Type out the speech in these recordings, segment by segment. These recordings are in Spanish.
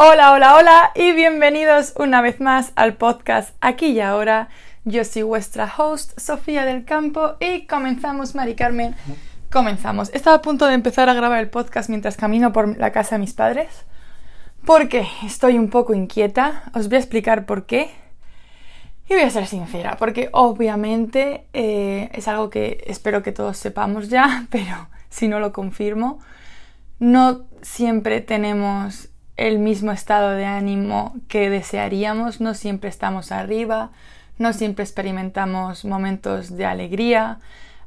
Hola, hola, hola y bienvenidos una vez más al podcast Aquí y Ahora. Yo soy vuestra host, Sofía del Campo, y comenzamos, Mari Carmen. Comenzamos. Estaba a punto de empezar a grabar el podcast mientras camino por la casa de mis padres, porque estoy un poco inquieta. Os voy a explicar por qué. Y voy a ser sincera, porque obviamente eh, es algo que espero que todos sepamos ya, pero si no lo confirmo, no siempre tenemos el mismo estado de ánimo que desearíamos, no siempre estamos arriba, no siempre experimentamos momentos de alegría,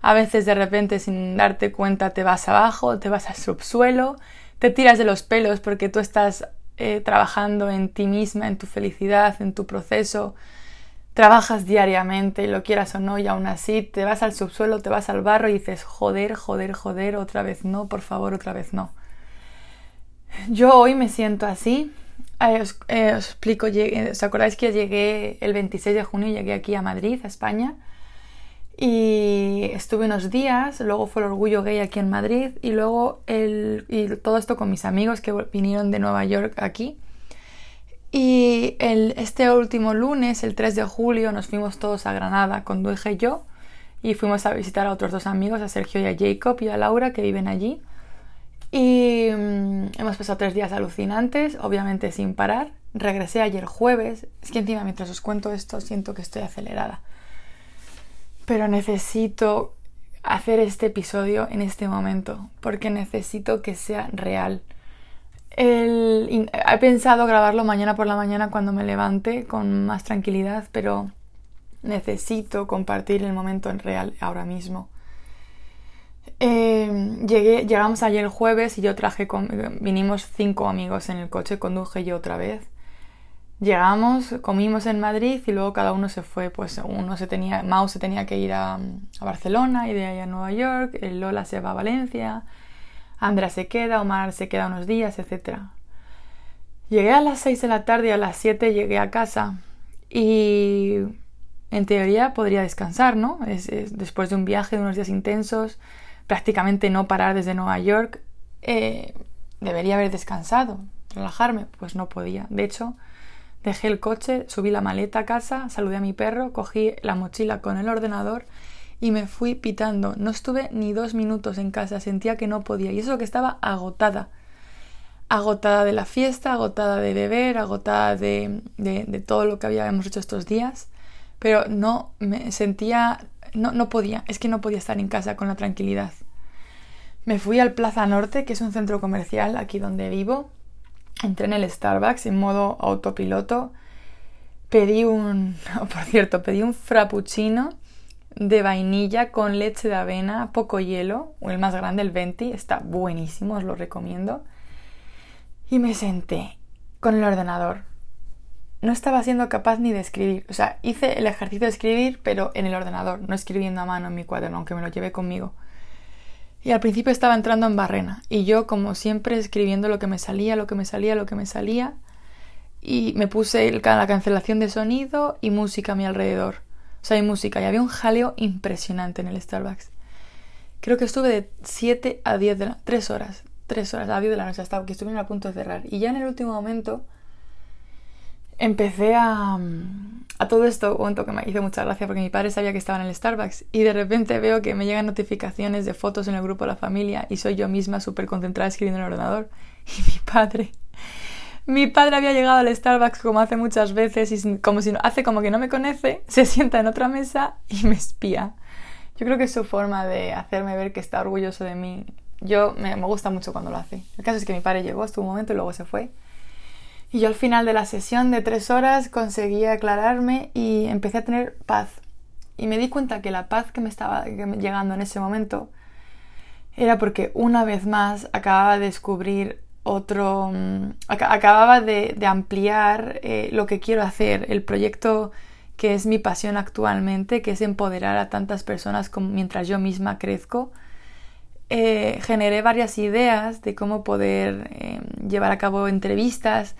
a veces de repente sin darte cuenta te vas abajo, te vas al subsuelo, te tiras de los pelos porque tú estás eh, trabajando en ti misma, en tu felicidad, en tu proceso, trabajas diariamente, lo quieras o no, y aún así te vas al subsuelo, te vas al barro y dices, joder, joder, joder, otra vez no, por favor, otra vez no. Yo hoy me siento así. Eh, eh, os, explico, ¿os acordáis que llegué el 26 de junio, llegué aquí a Madrid, a España? Y estuve unos días, luego fue el orgullo gay aquí en Madrid y luego el, y todo esto con mis amigos que vinieron de Nueva York aquí. Y este último lunes, el 3 de julio, nos fuimos todos a Granada, conduje yo y fuimos a visitar a otros dos amigos, a Sergio y a Jacob y a Laura que viven allí. Y mm, hemos pasado tres días alucinantes, obviamente sin parar. Regresé ayer jueves. Es que encima mientras os cuento esto siento que estoy acelerada. Pero necesito hacer este episodio en este momento porque necesito que sea real. he pensado grabarlo mañana por la mañana cuando me levante con más tranquilidad, pero necesito compartir el momento en real ahora mismo. Eh, llegué, llegamos ayer el jueves y yo traje, con, vinimos cinco amigos en el coche, conduje yo otra vez. Llegamos, comimos en Madrid y luego cada uno se fue, pues uno se tenía, Mau se tenía que ir a, Barcelona y de ahí a Nueva York, Lola se va a Valencia, Andrea se queda, Omar se queda unos días, etc. Llegué a las 6 de la tarde y a las 7 llegué a casa y en teoría podría descansar, ¿no? después de un viaje de unos días intensos, prácticamente no parar desde Nueva York, eh, debería haber descansado, relajarme, pues no podía. De hecho, dejé el coche, subí la maleta a casa, saludé a mi perro, cogí la mochila con el ordenador y me fui pitando. No estuve ni dos minutos en casa, sentía que no podía y eso que estaba agotada. Agotada de la fiesta, agotada de beber, agotada de, de todo lo que habíamos hecho estos días, pero no me sentía no, no podía, es que no podía estar en casa con la tranquilidad. Me fui al Plaza Norte, que es un centro comercial aquí donde vivo. Entré en el Starbucks en modo autopiloto. Pedí un, por cierto, pedí un frappuccino de vainilla con leche de avena, poco hielo, el más grande, el 20, está buenísimo, os lo recomiendo. Y me senté con el ordenador no estaba siendo capaz ni de escribir. O sea, hice el ejercicio de escribir, pero en el ordenador, no escribiendo a mano en mi cuaderno, aunque me lo llevé conmigo. Y al principio estaba entrando en barrena, y yo, como siempre, escribiendo lo que me salía, lo que me salía, lo que me salía, y me puse la cancelación de sonido y música a mi alrededor. O sea, hay música, y había un jaleo impresionante en el Starbucks. Creo que estuve de 7 a 10 de la... 3 horas, 3 horas a 10 de la noche, hasta que estuve a punto de cerrar. Y ya en el último momento empecé a, a todo esto, un que me hizo mucha gracia porque mi padre sabía que estaba en el Starbucks y de repente veo que me llegan notificaciones de fotos en el grupo de la familia y soy yo misma súper concentrada escribiendo en el ordenador y mi padre mi padre había llegado al Starbucks como hace muchas veces y como si hace como que no me conoce, se sienta en otra mesa y me espía. Yo creo que es su forma de hacerme ver que está orgulloso de mí. Yo me, me gusta mucho cuando lo hace. El caso es que mi padre llegó, estuvo un momento y luego se fue. Y yo al final de la sesión de tres horas conseguí aclararme y empecé a tener paz. Y me di cuenta que la paz que me estaba llegando en ese momento era porque una vez más acababa de descubrir otro, mm, acababa de, ampliar eh, lo que quiero hacer, el proyecto que es mi pasión actualmente, que es empoderar a tantas personas como, mientras yo misma crezco. Eh, generé varias ideas de cómo poder eh, llevar a cabo entrevistas,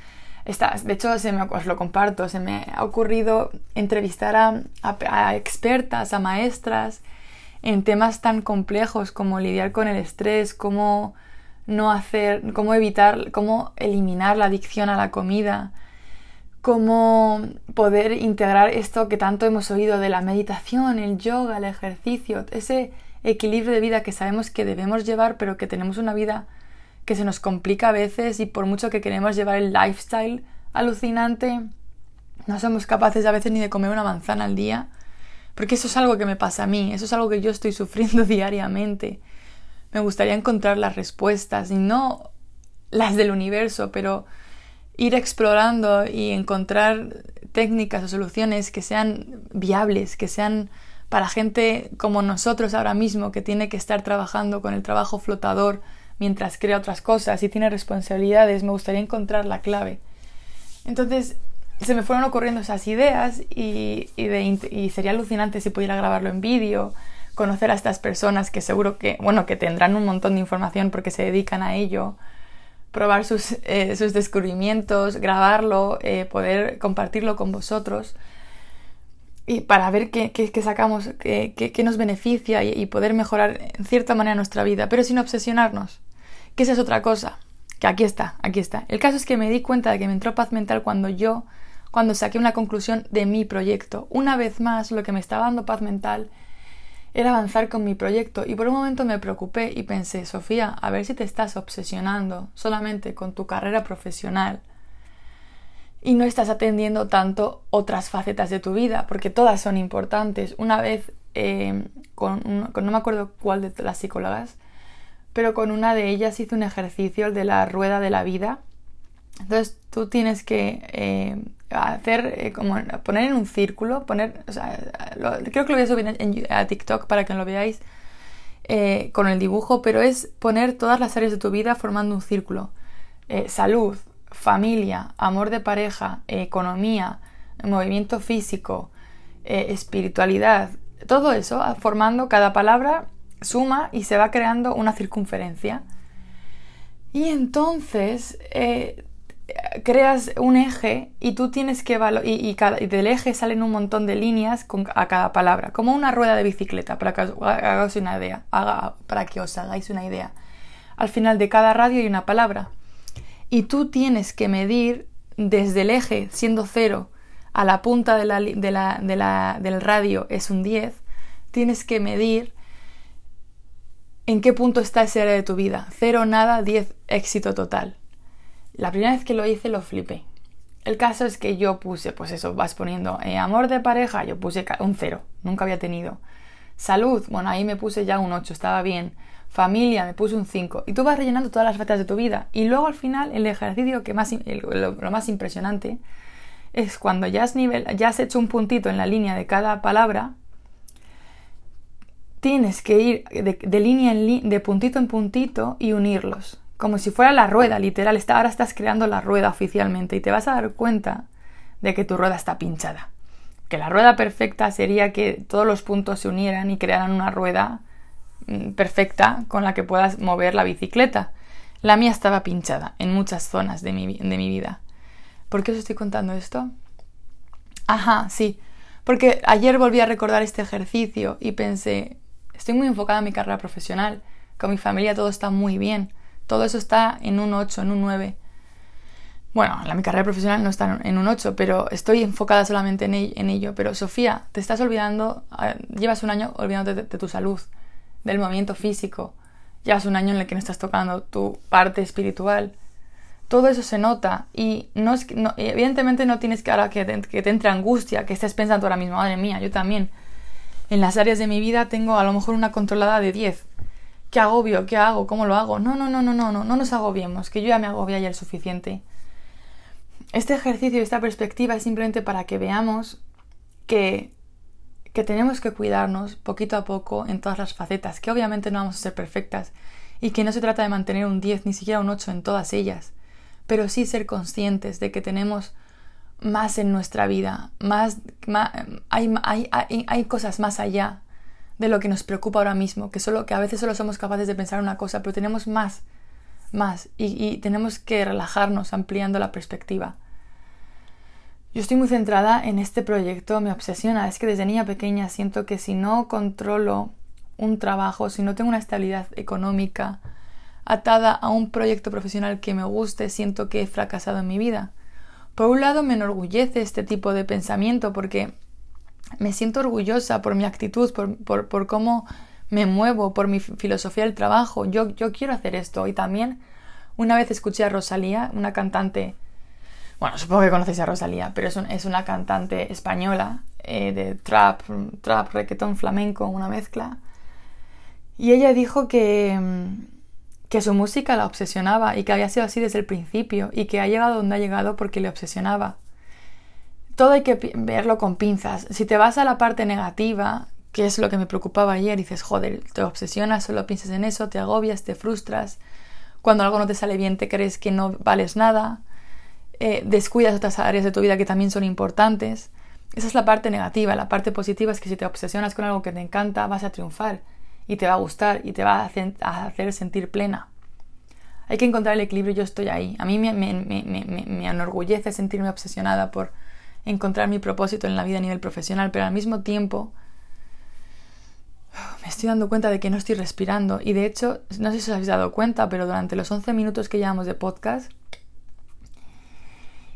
de hecho, se me, os lo comparto, se me ha ocurrido entrevistar a, expertas, a maestras en temas tan complejos como lidiar con el estrés, cómo no hacer, cómo evitar, cómo eliminar la adicción a la comida, cómo poder integrar esto que tanto hemos oído de la meditación, el yoga, el ejercicio, ese equilibrio de vida que sabemos que debemos llevar, pero que tenemos una vida que se nos complica a veces y por mucho que queremos llevar el lifestyle alucinante, no somos capaces a veces ni de comer una manzana al día, porque eso es algo que me pasa a mí, eso es algo que yo estoy sufriendo diariamente. Me gustaría encontrar las respuestas y no las del universo, pero ir explorando y encontrar técnicas o soluciones que sean viables, que sean para gente como nosotros ahora mismo, que tiene que estar trabajando con el trabajo flotador mientras crea otras cosas y tiene responsabilidades, me gustaría encontrar la clave. Entonces se me fueron ocurriendo esas ideas y, y sería alucinante si pudiera grabarlo en vídeo, conocer a estas personas que seguro que, bueno, que tendrán un montón de información porque se dedican a ello, probar sus, eh, sus descubrimientos, grabarlo, eh, poder compartirlo con vosotros y para ver qué, qué, sacamos, qué, qué, nos beneficia y, poder mejorar en cierta manera nuestra vida, pero sin obsesionarnos, que esa es otra cosa, que aquí está, aquí está. El caso es que me di cuenta de que me entró paz mental cuando yo, cuando saqué una conclusión de mi proyecto. Una vez más, lo que me estaba dando paz mental era avanzar con mi proyecto y por un momento me preocupé y pensé, Sofía, a ver si te estás obsesionando solamente con tu carrera profesional y no estás atendiendo tanto otras facetas de tu vida, porque todas son importantes. Una vez, eh, con, no me acuerdo cuál de las psicólogas, pero con una de ellas hice un ejercicio de la rueda de la vida. Entonces tú tienes que eh, hacer eh, como poner en un círculo, poner, o sea, creo que lo voy a subir en, a TikTok para que lo veáis eh, con el dibujo, pero es poner todas las áreas de tu vida formando un círculo. Salud, familia, amor de pareja, economía, movimiento físico, espiritualidad, todo eso ah, formando cada palabra suma y se va creando una circunferencia. Y entonces creas un eje y tú tienes que y, y, y, del eje salen un montón de líneas con, a cada palabra, como una rueda de bicicleta, para que os hagáis una idea, para que os hagáis una idea. Al final de cada radio hay una palabra. Y tú tienes que medir desde el eje, siendo cero, a la punta del radio es un 10, tienes que medir en qué punto está ese área de tu vida. Cero, nada, 10, éxito total. La primera vez que lo hice lo flipé. El caso es que yo puse, pues eso, vas poniendo eh, amor de pareja, yo puse un cero, nunca había tenido. Salud, bueno, ahí me puse ya un 8, estaba bien. Familia, me puse un 5. Y tú vas rellenando todas las facetas de tu vida. Y luego al final, el ejercicio que más, lo, más impresionante es cuando ya has, nivel, ya has hecho un puntito en la línea de cada palabra, tienes que ir de, línea en de puntito en puntito y unirlos como si fuera la rueda, literal. ahora estás creando la rueda oficialmente y te vas a dar cuenta de que tu rueda está pinchada. Que la rueda perfecta sería que todos los puntos se unieran y crearan una rueda mm, perfecta con la que puedas mover la bicicleta. La mía estaba pinchada en muchas zonas de mi, de mi vida. ¿Por qué os estoy contando esto? Ajá, sí. Porque ayer volví a recordar este ejercicio y pensé, estoy muy enfocada en mi carrera profesional, con mi familia todo está muy bien, todo eso está en un 8, en un 9. Bueno, la, mi carrera profesional no está en un 8, pero estoy enfocada solamente en, ello. Pero Sofía, te estás olvidando, llevas un año olvidándote de, tu salud, del movimiento físico, llevas un año en el que no estás tocando tu parte espiritual. Todo eso se nota y no evidentemente no tienes que ahora que te, que te entre angustia, que estés pensando ahora mismo, madre mía, yo también. En las áreas de mi vida tengo a lo mejor una controlada de 10 qué agobio, qué hago, cómo lo hago. No, no, no, no, no, no, no nos agobiemos, que yo ya me agobia ya el suficiente. Este ejercicio y esta perspectiva es simplemente para que veamos que, que tenemos que cuidarnos poquito a poco en todas las facetas, que obviamente no vamos a ser perfectas y que no se trata de mantener un 10 ni siquiera un 8 en todas ellas, pero sí ser conscientes de que tenemos más en nuestra vida, más, hay, hay, hay, hay cosas más allá de lo que nos preocupa ahora mismo, que, solo, que a veces solo somos capaces de pensar una cosa, pero tenemos más, más, y, tenemos que relajarnos ampliando la perspectiva. Yo estoy muy centrada en este proyecto, me obsesiona, es que desde niña pequeña siento que si no controlo un trabajo, si no tengo una estabilidad económica, atada a un proyecto profesional que me guste, siento que he fracasado en mi vida. Por un lado me enorgullece este tipo de pensamiento porque me siento orgullosa por mi actitud, por, por, cómo me muevo, por mi filosofía del trabajo. Yo, yo quiero hacer esto. Y también una vez escuché a Rosalía, una cantante, bueno, supongo que conocéis a Rosalía, pero es, es una cantante española eh, de trap, trap, reggaetón, flamenco, una mezcla. Y ella dijo que, que su música la obsesionaba y que había sido así desde el principio y que ha llegado donde ha llegado porque le obsesionaba todo hay que verlo con pinzas. Si te vas a la parte negativa, que es lo que me preocupaba ayer, dices, joder, te obsesionas, solo piensas en eso, te agobias, te frustras. Cuando algo no te sale bien, te crees que no vales nada. Eh, descuidas otras áreas de tu vida que también son importantes. Esa es la parte negativa. La parte positiva es que si te obsesionas con algo que te encanta, vas a triunfar y te va a gustar y te va a hacer, sentir plena. Hay que encontrar el equilibrio, yo estoy ahí. A mí me, enorgullece sentirme obsesionada por, encontrar mi propósito en la vida a nivel profesional, pero al mismo tiempo me estoy dando cuenta de que no estoy respirando y de hecho, no sé si os habéis dado cuenta, pero durante los 11 minutos que llevamos de podcast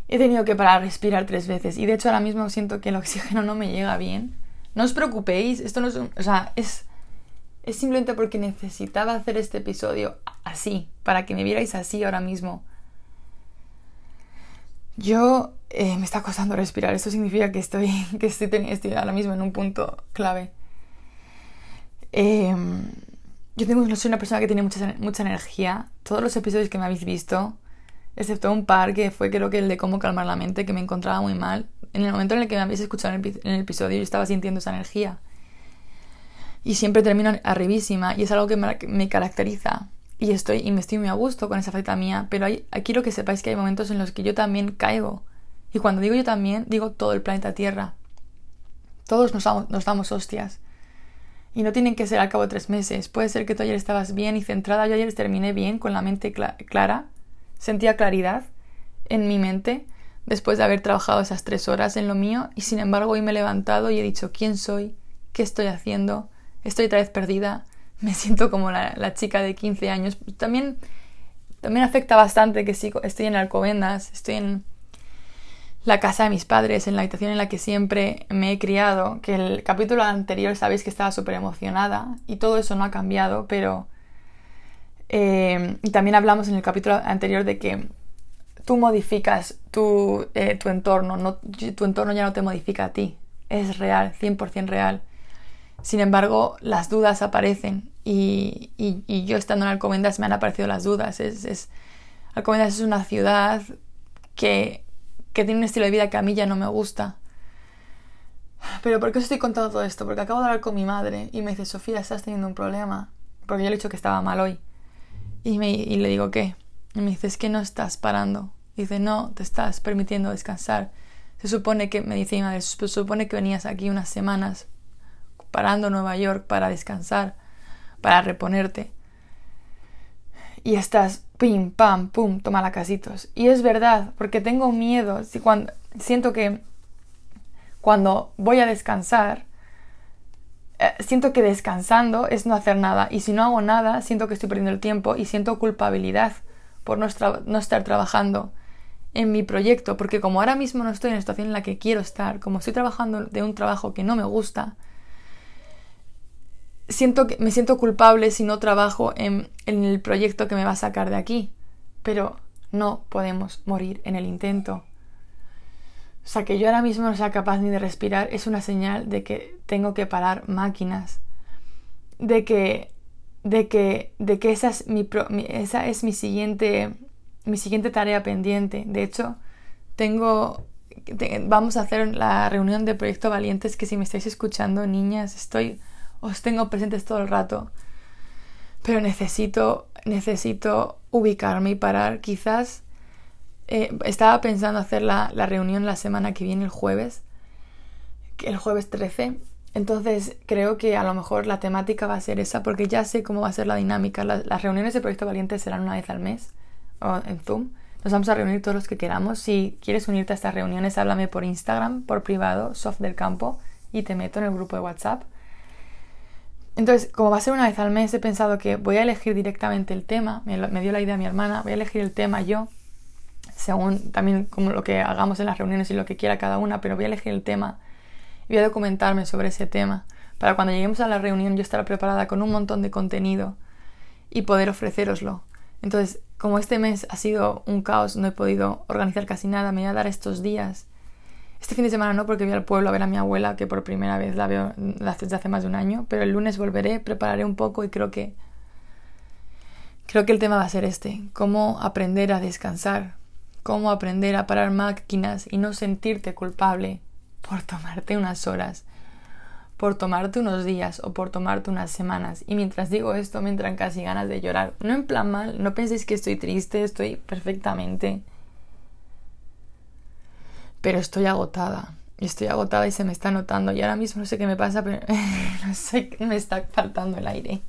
he tenido que parar a respirar tres veces y de hecho ahora mismo siento que el oxígeno no me llega bien. No os preocupéis, esto no es, o sea, es es simplemente porque necesitaba hacer este episodio así, para que me vierais así ahora mismo. Yo eh, me está costando respirar. Esto significa que estoy, que estoy, estoy ahora mismo en un punto clave. Em, yo tengo, soy una persona que tiene mucha, mucha energía. Todos los episodios que me habéis visto, excepto un par que fue creo que el de cómo calmar la mente, que me encontraba muy mal. En el momento en el que me habéis escuchado en el, episodio, yo estaba sintiendo esa energía. Y siempre termino arribísima y es algo que me caracteriza y estoy y me estoy muy a gusto con esa faceta mía, pero hay, quiero que sepáis que hay momentos en los que yo también caigo. Y cuando digo yo también, digo todo el planeta Tierra. Todos nos damos, nos damos hostias. Y no tienen que ser al cabo de tres meses. Puede ser que tú ayer estabas bien y centrada. Yo ayer terminé bien, con la mente clara. Sentía claridad en mi mente después de haber trabajado esas tres horas en lo mío. Y sin embargo hoy me he levantado y he dicho quién soy, qué estoy haciendo, estoy otra vez perdida, me siento como la, chica de 15 años. También, también afecta bastante que sí, estoy en Alcobendas, estoy en la casa de mis padres, en la habitación en la que siempre me he criado, que el capítulo anterior sabéis que estaba súper emocionada y todo eso no ha cambiado, pero... Eh, y también hablamos en el capítulo anterior de que tú modificas tu, eh, tu entorno, no, tu entorno ya no te modifica a ti, es real, 100% real. Sin embargo, las dudas aparecen y, yo estando en Alcobendas me han aparecido las dudas. Es, es, Alcobendas es una ciudad que, que tiene un estilo de vida que a mí ya no me gusta. Pero ¿por qué os estoy contando todo esto? Porque acabo de hablar con mi madre y me dice, Sofía, estás teniendo un problema. Porque yo le he dicho que estaba mal hoy. Y, me, y le digo, ¿qué? Y me dice, es que no estás parando. dice, no, te estás permitiendo descansar. Se supone que, me dice mi madre, se supone que venías aquí unas semanas parando Nueva York para descansar, para reponerte. Y estás, pim, pam, pum, toma la casitos. Y es verdad, porque tengo miedo, si cuando, siento que cuando voy a descansar, eh, siento que descansando es no hacer nada. Y si no hago nada, siento que estoy perdiendo el tiempo y siento culpabilidad por no, no estar trabajando en mi proyecto, porque como ahora mismo no estoy en la situación en la que quiero estar, como estoy trabajando de un trabajo que no me gusta, siento que me siento culpable si no trabajo en, el proyecto que me va a sacar de aquí. Pero no podemos morir en el intento. O sea, que yo ahora mismo no sea capaz ni de respirar es una señal de que tengo que parar máquinas. De que, de que, de que esa es mi, esa es mi siguiente, mi siguiente tarea pendiente. De hecho, tengo, vamos a hacer la reunión de Proyecto Valientes que si me estáis escuchando, niñas, estoy os tengo presentes todo el rato. Pero necesito, necesito ubicarme y parar. Quizás eh, estaba pensando hacer la, reunión la semana que viene, el jueves, el jueves 13. Entonces creo que a lo mejor la temática va a ser esa, porque ya sé cómo va a ser la dinámica. Las reuniones de Proyecto Valiente serán una vez al mes o en Zoom. Nos vamos a reunir todos los que queramos. Si quieres unirte a estas reuniones, háblame por Instagram, por privado, Soft del Campo, y te meto en el grupo de WhatsApp. Entonces, como va a ser una vez al mes, he pensado que voy a elegir directamente el tema. Me, dio la idea mi hermana, voy a elegir el tema yo, según también como lo que hagamos en las reuniones y lo que quiera cada una, pero voy a elegir el tema y voy a documentarme sobre ese tema. Para cuando lleguemos a la reunión yo estar preparada con un montón de contenido y poder ofreceroslo. Entonces, como este mes ha sido un caos, no he podido organizar casi nada, me voy a dar estos días este fin de semana no, porque voy al pueblo a ver a mi abuela, que por primera vez la veo desde hace más de un año, pero el lunes volveré, prepararé un poco y creo que creo que el tema va a ser este, cómo aprender a descansar, cómo aprender a parar máquinas y no sentirte culpable por tomarte unas horas, por tomarte unos días o por tomarte unas semanas. Y mientras digo esto me entran casi ganas de llorar. No en plan mal, no penséis que estoy triste, estoy perfectamente pero estoy agotada. Estoy agotada y se me está notando. Y ahora mismo no sé qué me pasa, pero no sé, me está faltando el aire.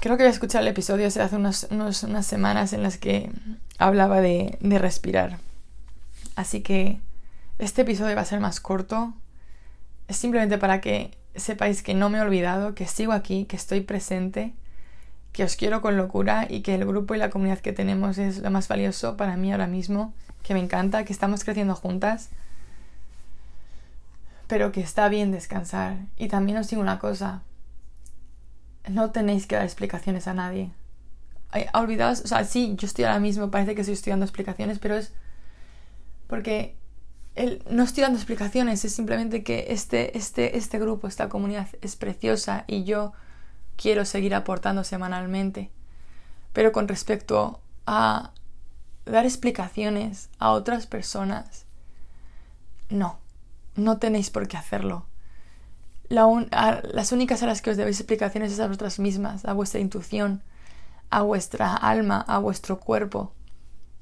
Creo que voy a escuchar el episodio hace unas semanas en las que hablaba de, de respirar. Así que este episodio va a ser más corto. Es simplemente para que sepáis que no me he olvidado, que sigo aquí, que estoy presente, que os quiero con locura y que el grupo y la comunidad que tenemos es lo más valioso para mí ahora mismo que me encanta, que estamos creciendo juntas, pero que está bien descansar. Y también os digo una cosa, no tenéis que dar explicaciones a nadie. Olvidaos, o sea, sí, yo estoy ahora mismo, parece que estoy estudiando explicaciones, pero es porque no estoy dando explicaciones, es simplemente que este, este, este grupo, esta comunidad es preciosa y yo quiero seguir aportando semanalmente. Pero con respecto a dar explicaciones a otras personas. No, no tenéis por qué hacerlo. las únicas a las que os debéis explicaciones es a vosotras mismas, a vuestra intuición, a vuestra alma, a vuestro cuerpo.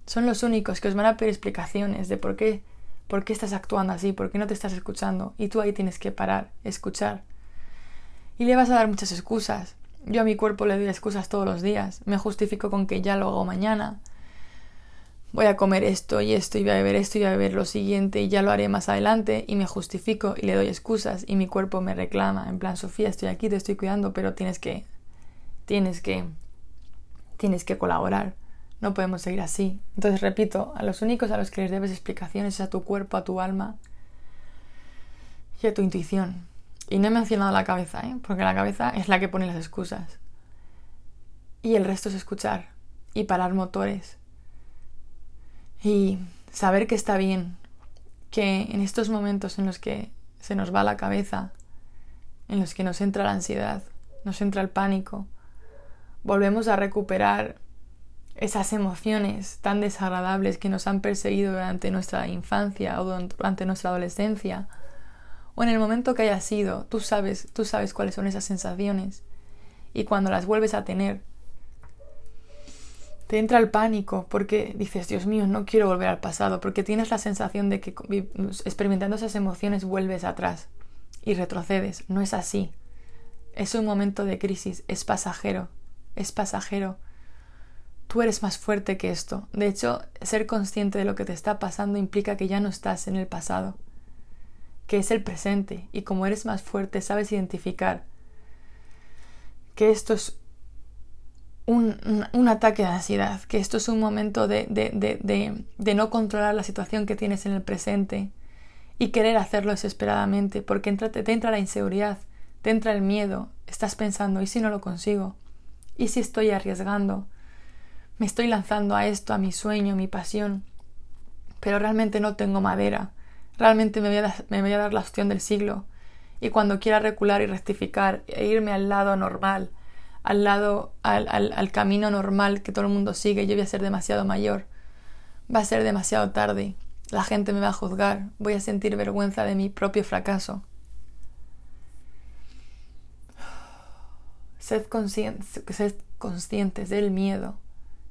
Son los únicos que os van a pedir explicaciones de por qué, por qué estás actuando así, por qué no te estás escuchando. Y tú ahí tienes que parar, escuchar. Y le vas a dar muchas excusas. Yo a mi cuerpo le doy excusas todos los días. Me justifico con que ya lo hago mañana, voy a comer esto y esto y voy a beber esto y voy a beber lo siguiente y ya lo haré más adelante y me justifico y le doy excusas y mi cuerpo me reclama en plan Sofía estoy aquí te estoy cuidando pero tienes que tienes que tienes que colaborar no podemos seguir así entonces repito a los únicos a los que les debes explicaciones es a tu cuerpo a tu alma y a tu intuición y no he mencionado la cabeza ¿eh? porque la cabeza es la que pone las excusas y el resto es escuchar y parar motores y saber que está bien, que en estos momentos en los que se nos va la cabeza, en los que nos entra la ansiedad, nos entra el pánico, volvemos a recuperar esas emociones tan desagradables que nos han perseguido durante nuestra infancia o durante nuestra adolescencia, o en el momento que haya sido, tú sabes, tú sabes cuáles son esas sensaciones, y cuando las vuelves a tener, te entra el pánico porque dices, Dios mío, no quiero volver al pasado, porque tienes la sensación de que experimentando esas emociones vuelves atrás y retrocedes. No es así. Es un momento de crisis, es pasajero, es pasajero. Tú eres más fuerte que esto. De hecho, ser consciente de lo que te está pasando implica que ya no estás en el pasado, que es el presente, y como eres más fuerte, sabes identificar que esto es un, ataque de ansiedad, que esto es un momento de, de, no controlar la situación que tienes en el presente y querer hacerlo desesperadamente, porque te entra la inseguridad, te entra el miedo, estás pensando, ¿y si no lo consigo? ¿Y si estoy arriesgando? Me estoy lanzando a esto, a mi sueño, a mi pasión, pero realmente no tengo madera, realmente me voy a, dar la opción del siglo, y cuando quiera recular y rectificar e irme al lado normal, al lado, al, camino normal que todo el mundo sigue, yo voy a ser demasiado mayor, va a ser demasiado tarde, la gente me va a juzgar, voy a sentir vergüenza de mi propio fracaso. Sed, sed conscientes del miedo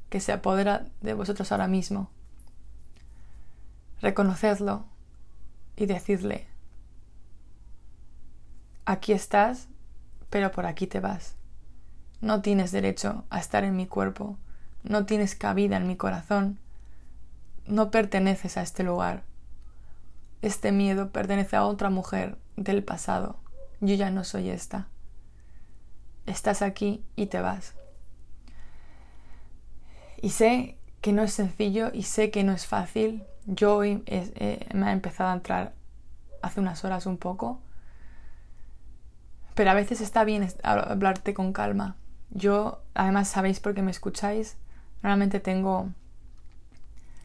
que se apodera de vosotros ahora mismo. Reconocedlo y decidle, aquí estás, pero por aquí te vas. No tienes derecho a estar en mi cuerpo, no tienes cabida en mi corazón, no perteneces a este lugar. Este miedo pertenece a otra mujer del pasado yo ya no soy esta. Estás aquí y te vas. Y sé que no es sencillo y sé que no es fácil. Yo hoy me ha empezado a entrar hace unas horas un poco. Pero a veces está bien hablarte con calma. Yo, además, sabéis por qué me escucháis. Normalmente tengo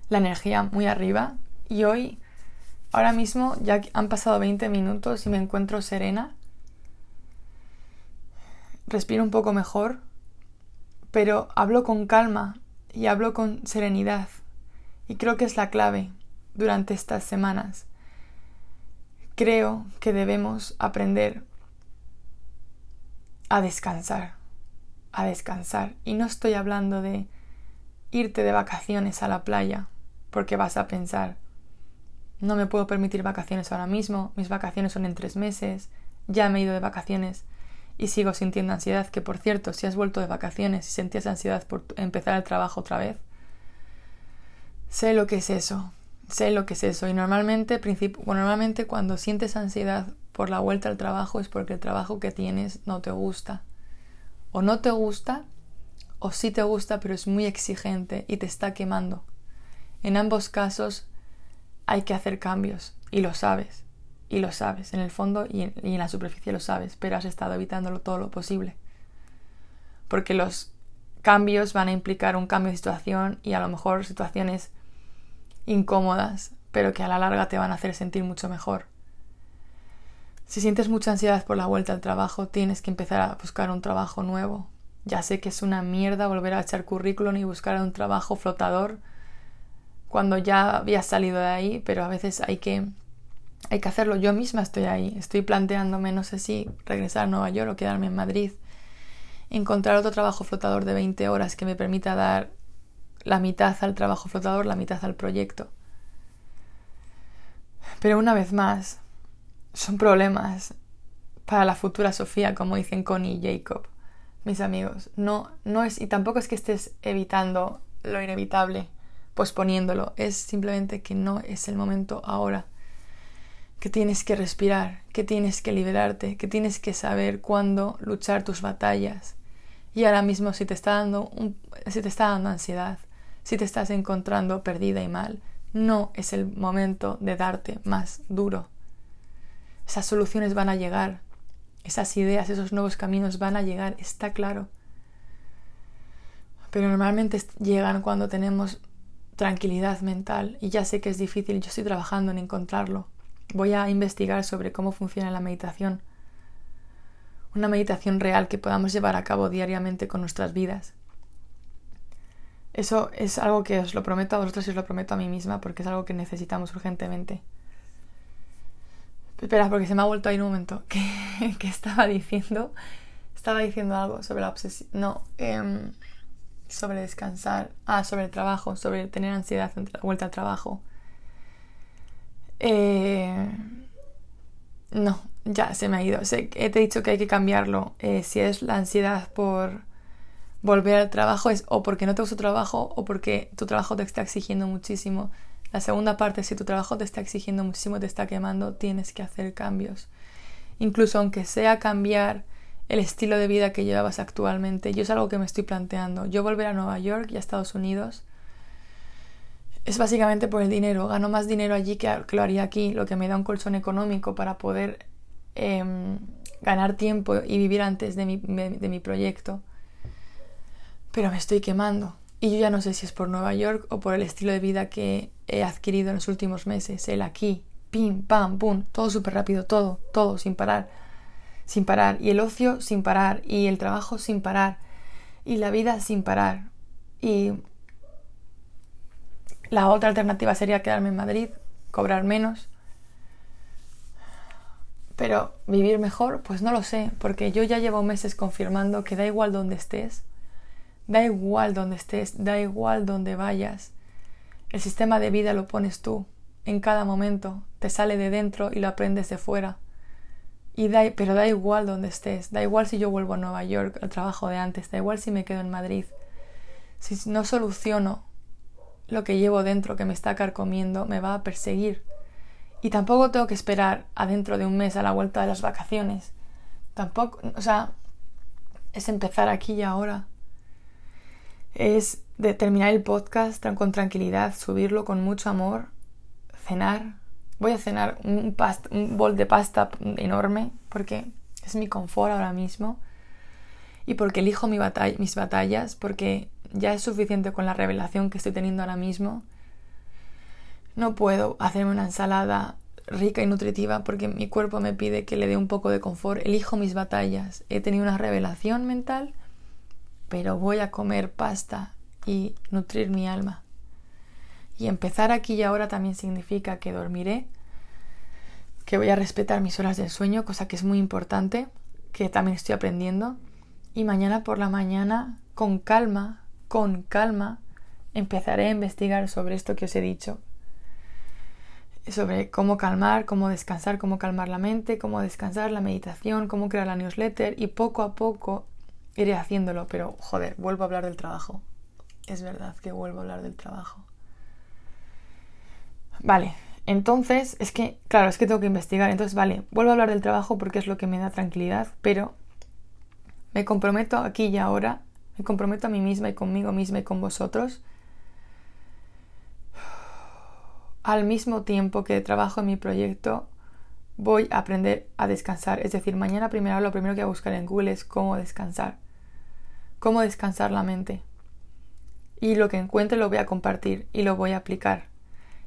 la energía muy arriba y hoy, ahora mismo, ya han pasado 20 minutos y me encuentro serena. Respiro un poco mejor, pero hablo con calma y hablo con serenidad. Y creo que es la clave durante estas semanas. Creo que debemos aprender a descansar, a descansar. Y no estoy hablando de irte de vacaciones a la playa, porque vas a pensar, no me puedo permitir vacaciones ahora mismo, mis vacaciones son en tres meses, ya me he ido de vacaciones y sigo sintiendo ansiedad, que por cierto, si has vuelto de vacaciones y sentías ansiedad por empezar el trabajo otra vez, sé lo que es eso, sé lo que es eso y normalmente, normalmente cuando sientes ansiedad por la vuelta al trabajo es porque el trabajo que tienes no te gusta. O no te gusta, o sí te gusta, pero es muy exigente y te está quemando. En ambos casos hay que hacer cambios y lo sabes. Y lo sabes, en el fondo y en, y en la superficie lo sabes, pero has estado evitándolo todo lo posible. Porque los cambios van a implicar un cambio de situación y a lo mejor situaciones incómodas, pero que a la larga te van a hacer sentir mucho mejor. Si sientes mucha ansiedad por la vuelta al trabajo, tienes que empezar a buscar un trabajo nuevo. Ya sé que es una mierda volver a echar currículum y buscar un trabajo flotador cuando ya habías salido de ahí, pero a veces hay que hay que hacerlo. Yo misma estoy ahí, estoy planteándome no sé si regresar a Nueva York o quedarme en Madrid. Encontrar otro trabajo flotador de 20 horas que me permita dar la mitad al trabajo flotador, la mitad al proyecto. Pero una vez más, son problemas para la futura Sofía, como dicen Connie y Jacob, mis amigos. No, no es, y tampoco es que estés evitando lo inevitable, posponiéndolo, es simplemente que no es el momento ahora. Que tienes que respirar, que tienes que liberarte, que tienes que saber cuándo luchar tus batallas. Y ahora mismo si te está dando un, si te está dando ansiedad, si te estás encontrando perdida y mal, no es el momento de darte más duro esas soluciones van a llegar, esas ideas, esos nuevos caminos van a llegar, está claro. Pero normalmente llegan cuando tenemos tranquilidad mental y ya sé que es difícil, yo estoy trabajando en encontrarlo. Voy a investigar sobre cómo funciona la meditación. Una meditación real que podamos llevar a cabo diariamente con nuestras vidas. Eso es algo que os lo prometo a vosotros y os lo prometo a mí misma porque es algo que necesitamos urgentemente. Espera, porque se me ha vuelto ahí un momento. ¿Qué, estaba diciendo? Estaba diciendo algo sobre la obsesión. No, em, sobre descansar. Ah, sobre el trabajo, sobre tener ansiedad en vuelta al trabajo. Eh, no, ya se me ha ido. Sé, te he dicho que hay que cambiarlo. Eh, si es la ansiedad por volver al trabajo, es o porque no te gusta tu trabajo o porque tu trabajo te está exigiendo muchísimo. La segunda parte, si tu trabajo te está exigiendo muchísimo, te está quemando, tienes que hacer cambios. Incluso aunque sea cambiar el estilo de vida que llevabas actualmente, yo es algo que me estoy planteando. Yo volver a Nueva York y a Estados Unidos es básicamente por el dinero. Gano más dinero allí que, lo haría aquí, lo que me da un colchón económico para poder em, ganar tiempo y vivir antes de mi, de mi proyecto. Pero me estoy quemando. Y yo ya no sé si es por Nueva York o por el estilo de vida que he adquirido en los últimos meses. El aquí, pim, pam, pum, todo súper rápido, todo, todo, sin parar. Sin parar. Y el ocio sin parar. Y el trabajo sin parar. Y la vida sin parar. Y la otra alternativa sería quedarme en Madrid, cobrar menos. Pero vivir mejor, pues no lo sé, porque yo ya llevo meses confirmando que da igual donde estés, Da igual donde estés, da igual donde vayas. El sistema de vida lo pones tú, en cada momento, te sale de dentro y lo aprendes de fuera. Y da, pero da igual donde estés, da igual si yo vuelvo a Nueva York al trabajo de antes, da igual si me quedo en Madrid. Si no soluciono lo que llevo dentro que me está carcomiendo, me va a perseguir. Y tampoco tengo que esperar adentro de un mes a la vuelta de las vacaciones. tampoco, o sea, es empezar aquí y ahora. Es de terminar el podcast con tranquilidad, subirlo con mucho amor, cenar. Voy a cenar un, un bol de pasta enorme porque es mi confort ahora mismo y porque elijo mi mis batallas, porque ya es suficiente con la revelación que estoy teniendo ahora mismo. No puedo hacerme una ensalada rica y nutritiva porque mi cuerpo me pide que le dé un poco de confort. Elijo mis batallas. He tenido una revelación mental, pero voy a comer pasta y nutrir mi alma. Y empezar aquí y ahora también significa que dormiré, que voy a respetar mis horas del sueño, cosa que es muy importante, que también estoy aprendiendo. Y mañana por la mañana, con calma, con calma, empezaré a investigar sobre esto que os he dicho, sobre cómo calmar, cómo descansar, cómo calmar la mente, cómo descansar, la meditación, cómo crear la newsletter y poco a poco iré haciéndolo, pero joder, vuelvo a hablar del trabajo. Es verdad que vuelvo a hablar del trabajo. Vale, entonces es que, claro, es que tengo que investigar, entonces vale, vuelvo a hablar del trabajo porque es lo que me da tranquilidad, pero me comprometo aquí y ahora, me comprometo a mí misma y conmigo misma y con vosotros al mismo tiempo que trabajo en mi proyecto, voy a aprender a descansar. Es decir, mañana primero lo primero que voy a buscar en Google es cómo descansar. Cómo descansar la mente. Y lo que encuentre lo voy a compartir y lo voy a aplicar.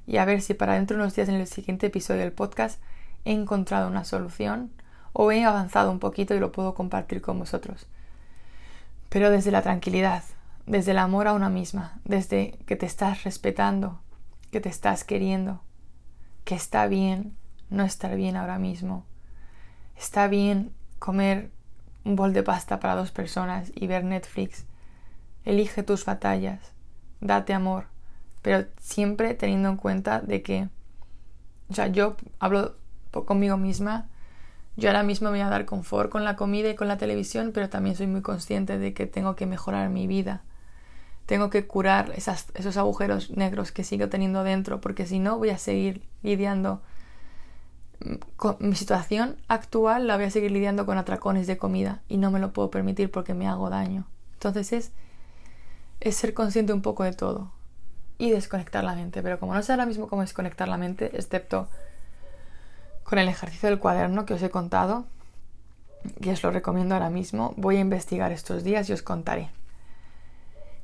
Y a ver si para dentro de unos días en el siguiente episodio del podcast he encontrado una solución o he avanzado un poquito y lo puedo compartir con vosotros. Pero desde la tranquilidad, desde el amor a una misma, desde que te estás respetando, que te estás queriendo, que está bien no estar bien ahora mismo. Está bien comer un bol de pasta para dos personas y ver Netflix. Elige tus batallas, date amor, pero siempre teniendo en cuenta de que, o sea, yo hablo conmigo misma, yo ahora mismo me voy a dar confort con la comida y con la televisión, pero también soy muy consciente de que tengo que mejorar mi vida. Tengo que curar esos agujeros negros que sigo teniendo dentro, porque si no voy a seguir lidiando mi situación actual, la voy a seguir lidiando con atracones de comida y no me lo puedo permitir porque me hago daño. Entonces es, es ser consciente un poco de todo y desconectar la mente, pero como no sé ahora mismo cómo desconectar la mente, excepto con el ejercicio del cuaderno que os he contado, que os lo recomiendo ahora mismo, voy a investigar estos días y os contaré.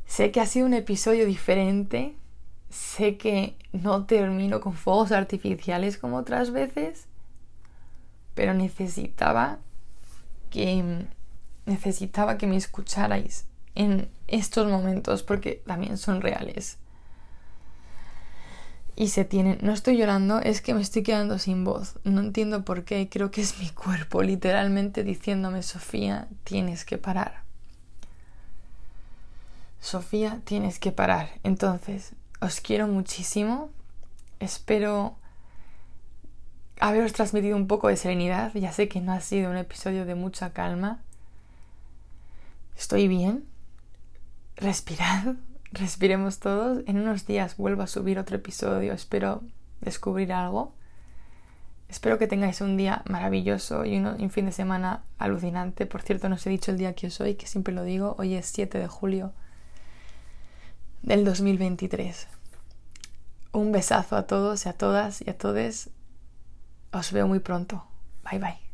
Sé que ha sido un episodio diferente. Sé que no termino con fuegos artificiales como otras veces. Pero necesitaba que necesitaba que me escucharais en estos momentos porque también son reales. Y se tienen, no estoy llorando, es que me estoy quedando sin voz. No entiendo por qué, creo que es mi cuerpo literalmente diciéndome, Sofía, tienes que parar. Sofía, tienes que parar. Entonces, os quiero muchísimo. Espero haberos transmitido un poco de serenidad. Ya sé que no ha sido un episodio de mucha calma. Estoy bien. Respirad. Respiremos todos. En unos días vuelvo a subir otro episodio. Espero descubrir algo. Espero que tengáis un día maravilloso y un, fin de semana alucinante. Por cierto, no os he dicho el día que os hoy, que siempre lo digo. Hoy es 7 de julio del 2023. Un besazo a todos y a todas y a todes. Os veo muy pronto. Bye bye.